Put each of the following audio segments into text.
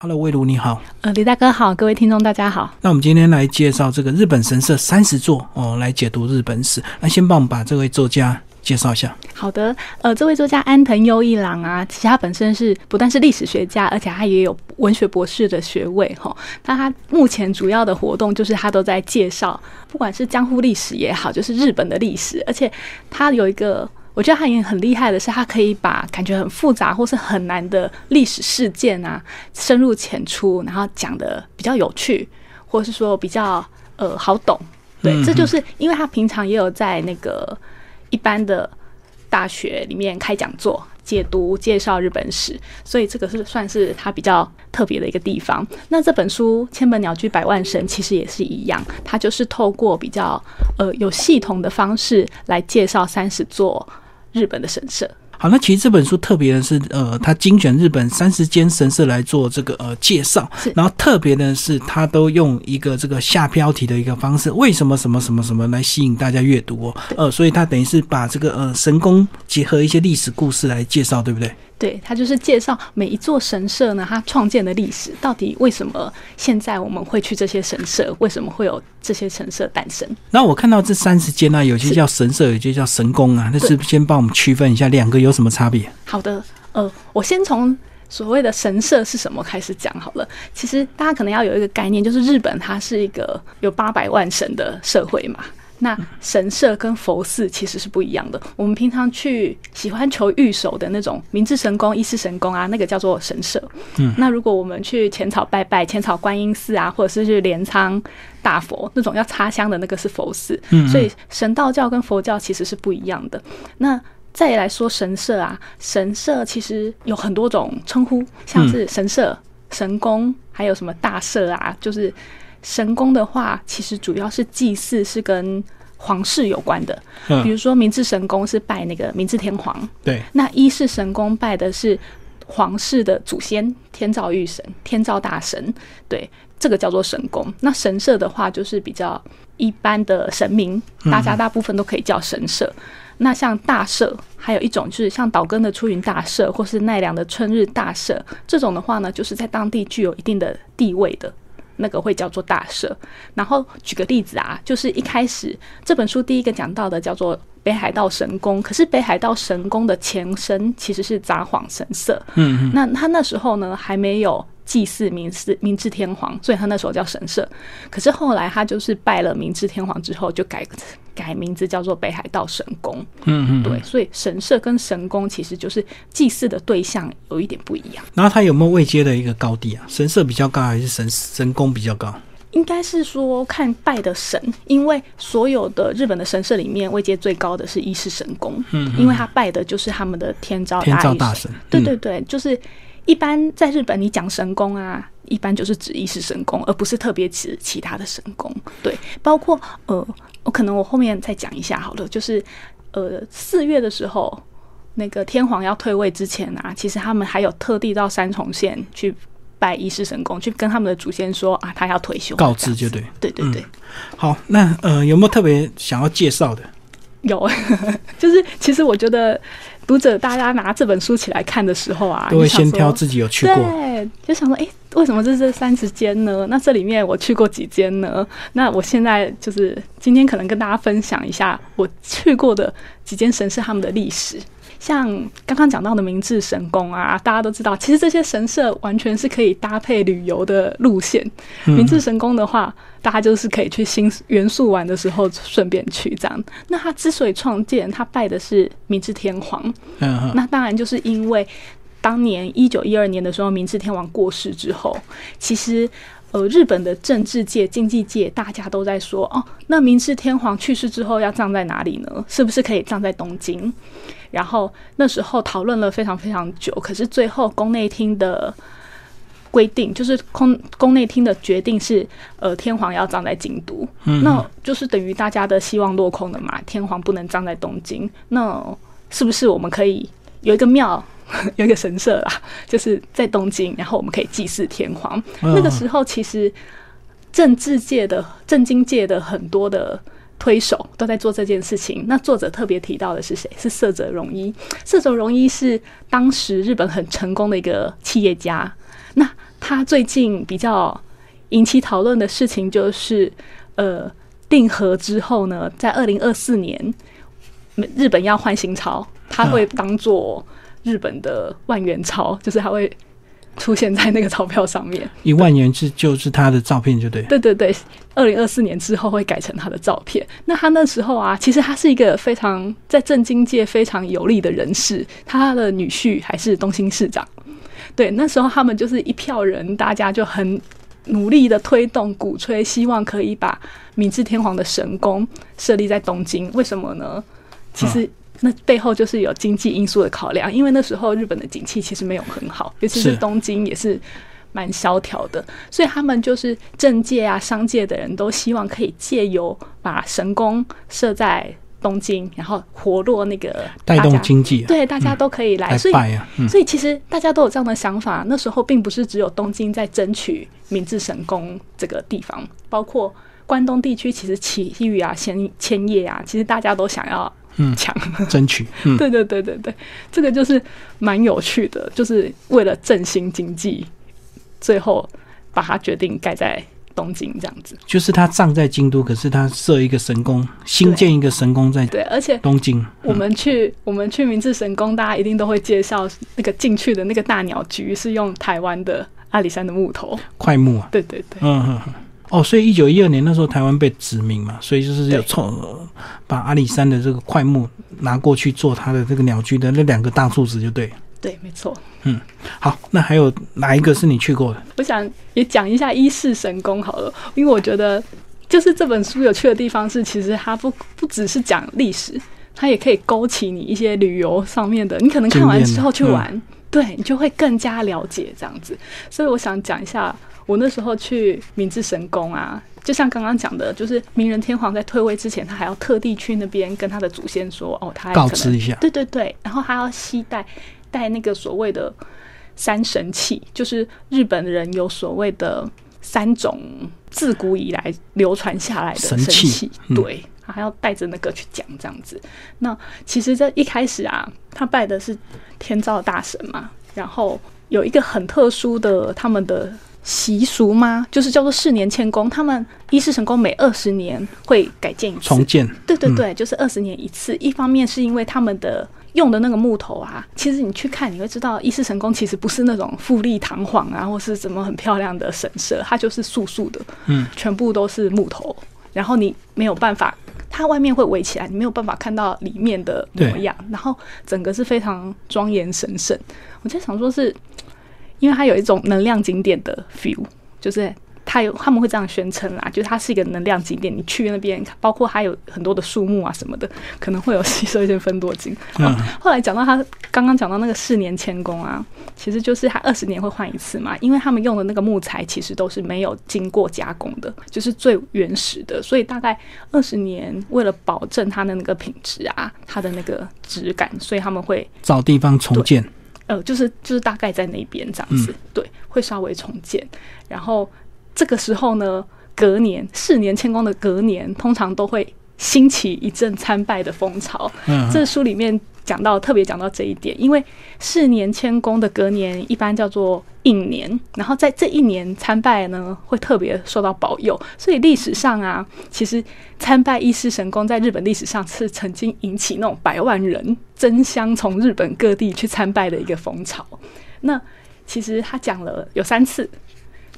Hello，魏如你好，呃，李大哥好，各位听众大家好。那我们今天来介绍这个日本神社三十座哦，来解读日本史。那先帮我们把这位作家介绍一下。好的，呃，这位作家安藤优一郎啊，其实他本身是不但是历史学家，而且他也有文学博士的学位哈。那他目前主要的活动就是他都在介绍，不管是江户历史也好，就是日本的历史，而且他有一个。我觉得他也很厉害的是，他可以把感觉很复杂或是很难的历史事件啊，深入浅出，然后讲的比较有趣，或是说比较呃好懂。对，这就是因为他平常也有在那个一般的大学里面开讲座，解读介绍日本史，所以这个是算是他比较特别的一个地方。那这本书《千本鸟居百万神》其实也是一样，它就是透过比较呃有系统的方式来介绍三十座。日本的神社。好，那其实这本书特别的是，呃，它精选日本三十间神社来做这个呃介绍，然后特别的是，它都用一个这个下标题的一个方式，为什么什么什么什么来吸引大家阅读哦，呃，所以它等于是把这个呃神宫结合一些历史故事来介绍，对不对？对，他就是介绍每一座神社呢，它创建的历史，到底为什么现在我们会去这些神社，为什么会有这些神社诞生？那我看到这三十间呢，有些叫神社，有些叫神宫啊，那是先帮我们区分一下两个有什么差别？好的，呃，我先从所谓的神社是什么开始讲好了。其实大家可能要有一个概念，就是日本它是一个有八百万神的社会嘛。那神社跟佛寺其实是不一样的。我们平常去喜欢求御守的那种明治神宫、伊势神宫啊，那个叫做神社。嗯，那如果我们去浅草拜拜，浅草观音寺啊，或者是去镰仓大佛那种要插香的那个是佛寺。嗯，所以神道教跟佛教其实是不一样的。那再来说神社啊，神社其实有很多种称呼，像是神社、神宫，还有什么大社啊，就是。神宫的话，其实主要是祭祀，是跟皇室有关的。嗯，比如说明治神宫是拜那个明治天皇，对。那一世神宫拜的是皇室的祖先天照御神、天照大神，对，这个叫做神宫。那神社的话，就是比较一般的神明，大家大部分都可以叫神社。那像大社，还有一种就是像岛根的出云大社，或是奈良的春日大社，这种的话呢，就是在当地具有一定的地位的。那个会叫做大社，然后举个例子啊，就是一开始这本书第一个讲到的叫做北海道神宫，可是北海道神宫的前身其实是札幌神社，嗯，那他那时候呢还没有。祭祀明治明治天皇，所以他那时候叫神社。可是后来他就是拜了明治天皇之后，就改改名字叫做北海道神宫。嗯嗯，对，所以神社跟神宫其实就是祭祀的对象有一点不一样。然后它有没有位阶的一个高低啊？神社比较高还是神神宫比较高？应该是说看拜的神，因为所有的日本的神社里面位阶最高的是伊势神宫。嗯，因为他拜的就是他们的天照天照大神。对对对，就是。一般在日本，你讲神功啊，一般就是指一是神功，而不是特别指其他的神功。对，包括呃，我可能我后面再讲一下好了，就是呃四月的时候，那个天皇要退位之前啊，其实他们还有特地到三重县去拜一世神功，去跟他们的祖先说啊，他要退休，告知就对，对对对。好，那呃有没有特别想要介绍的？有，就是其实我觉得。读者大家拿这本书起来看的时候啊，都会先挑自己有去过，对，就想说，哎，为什么这是三十间呢？那这里面我去过几间呢？那我现在就是今天可能跟大家分享一下我去过的几间神社他们的历史。像刚刚讲到的明治神宫啊，大家都知道，其实这些神社完全是可以搭配旅游的路线。明治神宫的话，大家就是可以去新元素玩的时候顺便去这样。那他之所以创建，他拜的是明治天皇。嗯，那当然就是因为当年一九一二年的时候，明治天皇过世之后，其实呃日本的政治界、经济界大家都在说，哦，那明治天皇去世之后要葬在哪里呢？是不是可以葬在东京？然后那时候讨论了非常非常久，可是最后宫内厅的规定就是宫宫内厅的决定是，呃，天皇要葬在京都，那就是等于大家的希望落空了嘛。天皇不能葬在东京，那是不是我们可以有一个庙，有一个神社啦，就是在东京，然后我们可以祭祀天皇？那个时候其实政治界的、政经界的很多的。推手都在做这件事情。那作者特别提到的是谁？是色泽荣一。色泽荣一是当时日本很成功的一个企业家。那他最近比较引起讨论的事情就是，呃，定和之后呢，在二零二四年，日本要换新钞，他会当做日本的万元钞，就是它会。出现在那个钞票上面，一万元是就是他的照片，就对。对对对，二零二四年之后会改成他的照片。那他那时候啊，其实他是一个非常在政经界非常有利的人士，他的女婿还是东兴市长。对，那时候他们就是一票人，大家就很努力的推动、鼓吹，希望可以把明治天皇的神宫设立在东京。为什么呢？其实。那背后就是有经济因素的考量，因为那时候日本的景气其实没有很好，尤其是东京也是蛮萧条的，所以他们就是政界啊、商界的人都希望可以借由把神宫设在东京，然后活络那个带动经济，对，大家都可以来，所以所以其实大家都有这样的想法。那时候并不是只有东京在争取明治神宫这个地方，包括关东地区，其实埼玉啊、千千叶啊，其实大家都想要。嗯，抢 争取，嗯。对对对对对，这个就是蛮有趣的，就是为了振兴经济，最后把它决定盖在东京这样子。就是他葬在京都，可是他设一个神宫，新建一个神宫在对，而且东京。我们去我们去明治神宫，大家一定都会介绍那个进去的那个大鸟居是用台湾的阿里山的木头块木啊，对对对，嗯嗯嗯。哦，所以一九一二年那时候台湾被殖民嘛，所以就是有从把阿里山的这个块木拿过去做它的这个鸟居的那两个大柱子，就对。对，没错。嗯，好，那还有哪一个是你去过的？我想也讲一下伊势神宫好了，因为我觉得就是这本书有趣的地方是，其实它不不只是讲历史，它也可以勾起你一些旅游上面的，你可能看完之后去玩，对你就会更加了解这样子。所以我想讲一下。我那时候去明治神宫啊，就像刚刚讲的，就是明仁天皇在退位之前，他还要特地去那边跟他的祖先说，哦，他告知一下，对对对，然后还要携带带那个所谓的三神器，就是日本人有所谓的三种自古以来流传下来的神器，对，还要带着那个去讲这样子。那其实这一开始啊，他拜的是天照大神嘛，然后有一个很特殊的他们的。习俗吗？就是叫做四年迁宫，他们一世神宫每二十年会改建一次，重建。对对对，就是二十年一次。一方面是因为他们的用的那个木头啊，其实你去看你会知道，伊势神宫其实不是那种富丽堂皇啊，或是怎么很漂亮的神社，它就是素素的，嗯，全部都是木头。然后你没有办法，它外面会围起来，你没有办法看到里面的模样。然后整个是非常庄严神圣。我在想说，是。因为它有一种能量景点的 feel，就是它有他们会这样宣称啦，就是它是一个能量景点。你去那边，包括还有很多的树木啊什么的，可能会有吸收一些分多精。嗯。后来讲到他刚刚讲到那个四年迁工啊，其实就是他二十年会换一次嘛，因为他们用的那个木材其实都是没有经过加工的，就是最原始的，所以大概二十年为了保证它的那个品质啊，它的那个质感，所以他们会找地方重建。呃，就是就是大概在那边这样子，对，会稍微重建。然后这个时候呢，隔年四年迁宫的隔年，通常都会兴起一阵参拜的风潮。嗯，这书里面。讲到特别讲到这一点，因为四年迁宫的隔年一般叫做应年，然后在这一年参拜呢，会特别受到保佑。所以历史上啊，其实参拜伊势神宫在日本历史上是曾经引起那种百万人争相从日本各地去参拜的一个风潮。那其实他讲了有三次，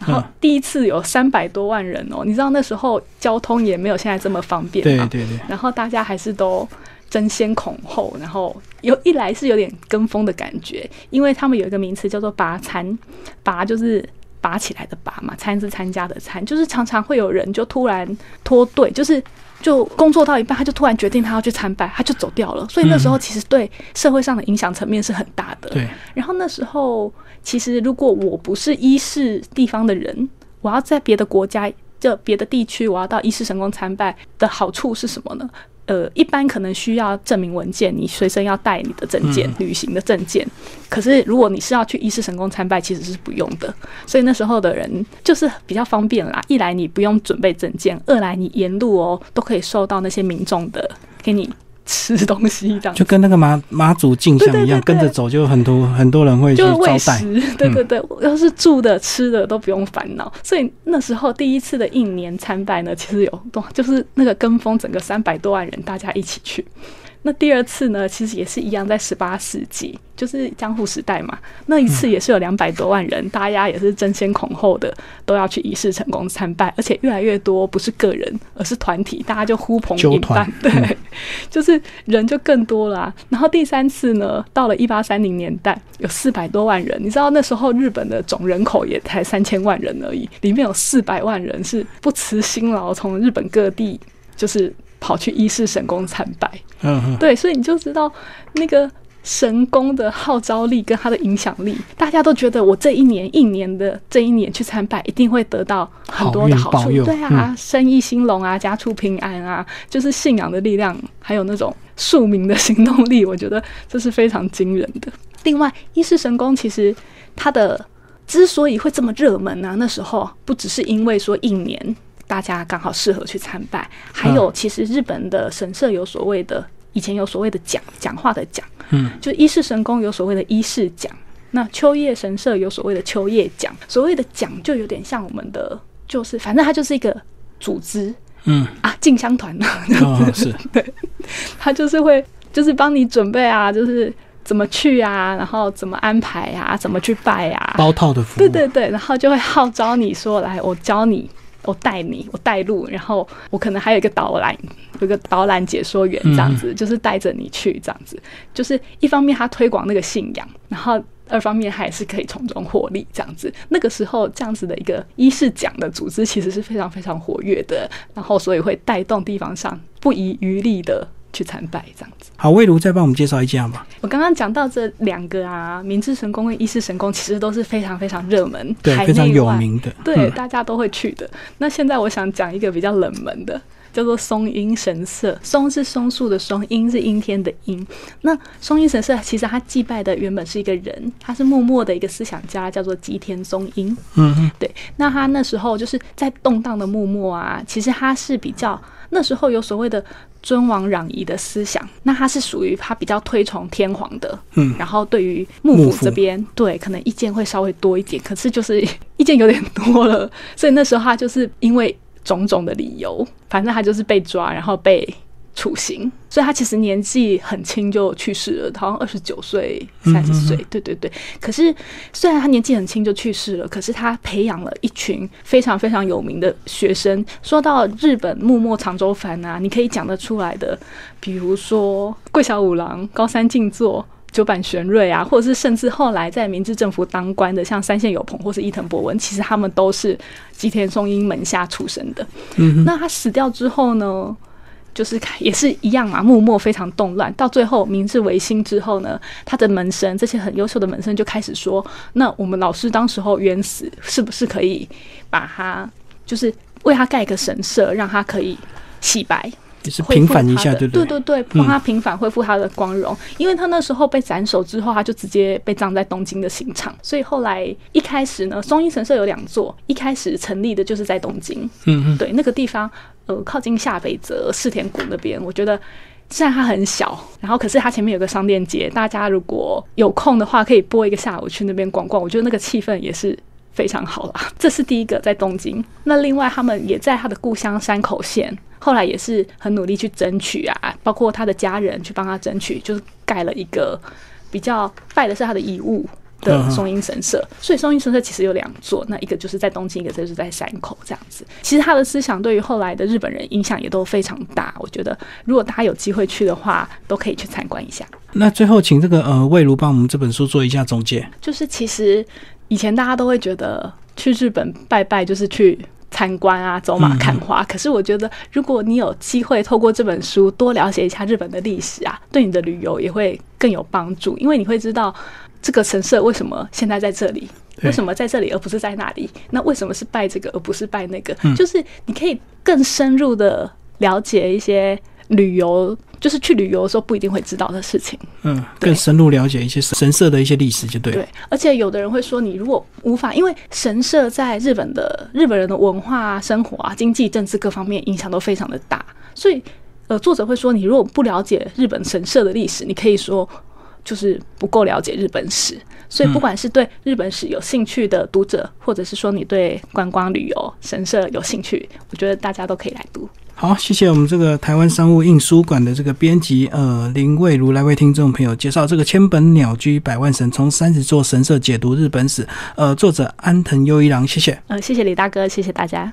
然后第一次有三百多万人哦，你知道那时候交通也没有现在这么方便嘛，对对对，然后大家还是都。争先恐后，然后有一来是有点跟风的感觉，因为他们有一个名词叫做“拔餐”，拔就是拔起来的拔嘛，参是参加的参，就是常常会有人就突然脱队，就是就工作到一半，他就突然决定他要去参拜，他就走掉了。所以那时候其实对社会上的影响层面是很大的。对。然后那时候其实如果我不是一世地方的人，我要在别的国家就别的地区，我要到一世神宫参拜的好处是什么呢？呃，一般可能需要证明文件，你随身要带你的证件，旅行的证件。可是如果你是要去一世神宫参拜，其实是不用的。所以那时候的人就是比较方便啦。一来你不用准备证件，二来你沿路哦都可以受到那些民众的给你吃东西，这样就跟那个马马祖进香一样，跟着走就很多很多人会去招待。对对对，要是住的吃的都不用烦恼。所以那时候第一次的应年参拜呢，其实有多就是那个跟风整个三百多万人，大家一起去。那第二次呢，其实也是一样，在十八世纪，就是江户时代嘛。那一次也是有两百多万人，大家也是争先恐后的都要去仪式成功参拜，而且越来越多，不是个人，而是团体，大家就呼朋引伴，对，就是人就更多了。然后第三次呢，到了一八三零年代，有四百多万人。你知道那时候日本的总人口也才三千万人而已，里面有四百万人是不辞辛劳从日本各地，就是。跑去一世神宫参拜，嗯，对，所以你就知道那个神宫的号召力跟它的影响力，大家都觉得我这一年一年的这一年去参拜，一定会得到很多的好处，对啊，生意兴隆啊，家畜平安啊，就是信仰的力量，还有那种庶民的行动力，我觉得这是非常惊人的。另外，一世神宫其实它的之所以会这么热门呢，那时候不只是因为说一年。大家刚好适合去参拜，还有其实日本的神社有所谓的，以前有所谓的讲讲话的讲，嗯，就伊势神宫有所谓的伊势讲，那秋叶神社有所谓的秋叶讲，所谓的讲就有点像我们的，就是反正它就是一个组织，嗯。啊进香团。呢，是，对，他就是会就是帮你准备啊，就是怎么去啊，然后怎么安排啊，怎么去拜啊，包套的服务，对对对，然后就会号召你说来，我教你。我带你，我带路，然后我可能还有一个导览，有个导览解说员这样子，就是带着你去这样子，就是一方面他推广那个信仰，然后二方面还是可以从中获利这样子。那个时候这样子的一个一是讲的组织其实是非常非常活跃的，然后所以会带动地方上不遗余力的。去参拜这样子，好，魏如再帮我们介绍一家吧。我刚刚讲到这两个啊，明治神宫跟伊势神宫，其实都是非常非常热门，对，非常有名的，对，大家都会去的。那现在我想讲一个比较冷门的，叫做松阴神社。松是松树的松，阴是阴天的阴。那松阴神社其实他祭拜的原本是一个人，他是默默的一个思想家，叫做吉田松阴。嗯嗯，对。那他那时候就是在动荡的幕末啊，其实他是比较那时候有所谓的。尊王攘夷的思想，那他是属于他比较推崇天皇的，嗯，然后对于幕府这边，对可能意见会稍微多一点，可是就是 意见有点多了，所以那时候他就是因为种种的理由，反正他就是被抓，然后被。处刑，所以他其实年纪很轻就去世了，好像二十九岁、三十岁。对对对。可是虽然他年纪很轻就去世了，可是他培养了一群非常非常有名的学生。说到日本幕末长州藩啊，你可以讲得出来的，比如说桂小五郎、高山静坐、九坂玄瑞啊，或者是甚至后来在明治政府当官的，像三线有朋或是伊藤博文，其实他们都是吉田松阴门下出身的。嗯，那他死掉之后呢？就是也是一样嘛，幕末非常动乱，到最后明治维新之后呢，他的门生这些很优秀的门生就开始说，那我们老师当时候冤死，是不是可以把他就是为他盖个神社，让他可以洗白，是平反一下，对对对对，帮他平反，恢复他的光荣。因为他那时候被斩首之后，他就直接被葬在东京的刑场，所以后来一开始呢，松阴神社有两座，一开始成立的就是在东京，嗯嗯，对那个地方。呃，靠近下北泽世田谷那边，我觉得虽然它很小，然后可是它前面有个商店街，大家如果有空的话，可以播一个下午去那边逛逛，我觉得那个气氛也是非常好啦。这是第一个在东京，那另外他们也在他的故乡山口县，后来也是很努力去争取啊，包括他的家人去帮他争取，就是盖了一个比较拜的是他的遗物。的松阴神社，所以松阴神社其实有两座，那一个就是在东京，一个就是在山口这样子。其实他的思想对于后来的日本人影响也都非常大。我觉得如果大家有机会去的话，都可以去参观一下。那最后请这个呃魏如帮我们这本书做一下总结。就是其实以前大家都会觉得去日本拜拜就是去参观啊，走马看花。可是我觉得如果你有机会透过这本书多了解一下日本的历史啊，对你的旅游也会更有帮助，因为你会知道。这个神社为什么现在在这里？为什么在这里而不是在那里？那为什么是拜这个而不是拜那个？就是你可以更深入的了解一些旅游，就是去旅游的时候不一定会知道的事情。嗯，更深入了解一些神社的一些历史就对了。对，而且有的人会说，你如果无法，因为神社在日本的日本人的文化、生活啊、经济、政治各方面影响都非常的大，所以。呃，作者会说，你如果不了解日本神社的历史，你可以说就是不够了解日本史。所以，不管是对日本史有兴趣的读者，或者是说你对观光旅游、神社有兴趣，我觉得大家都可以来读。好，谢谢我们这个台湾商务印书馆的这个编辑呃林蔚如来为听众朋友介绍这个千本鸟居百万神，从三十座神社解读日本史。呃，作者安藤优一郎，谢谢。呃，谢谢李大哥，谢谢大家。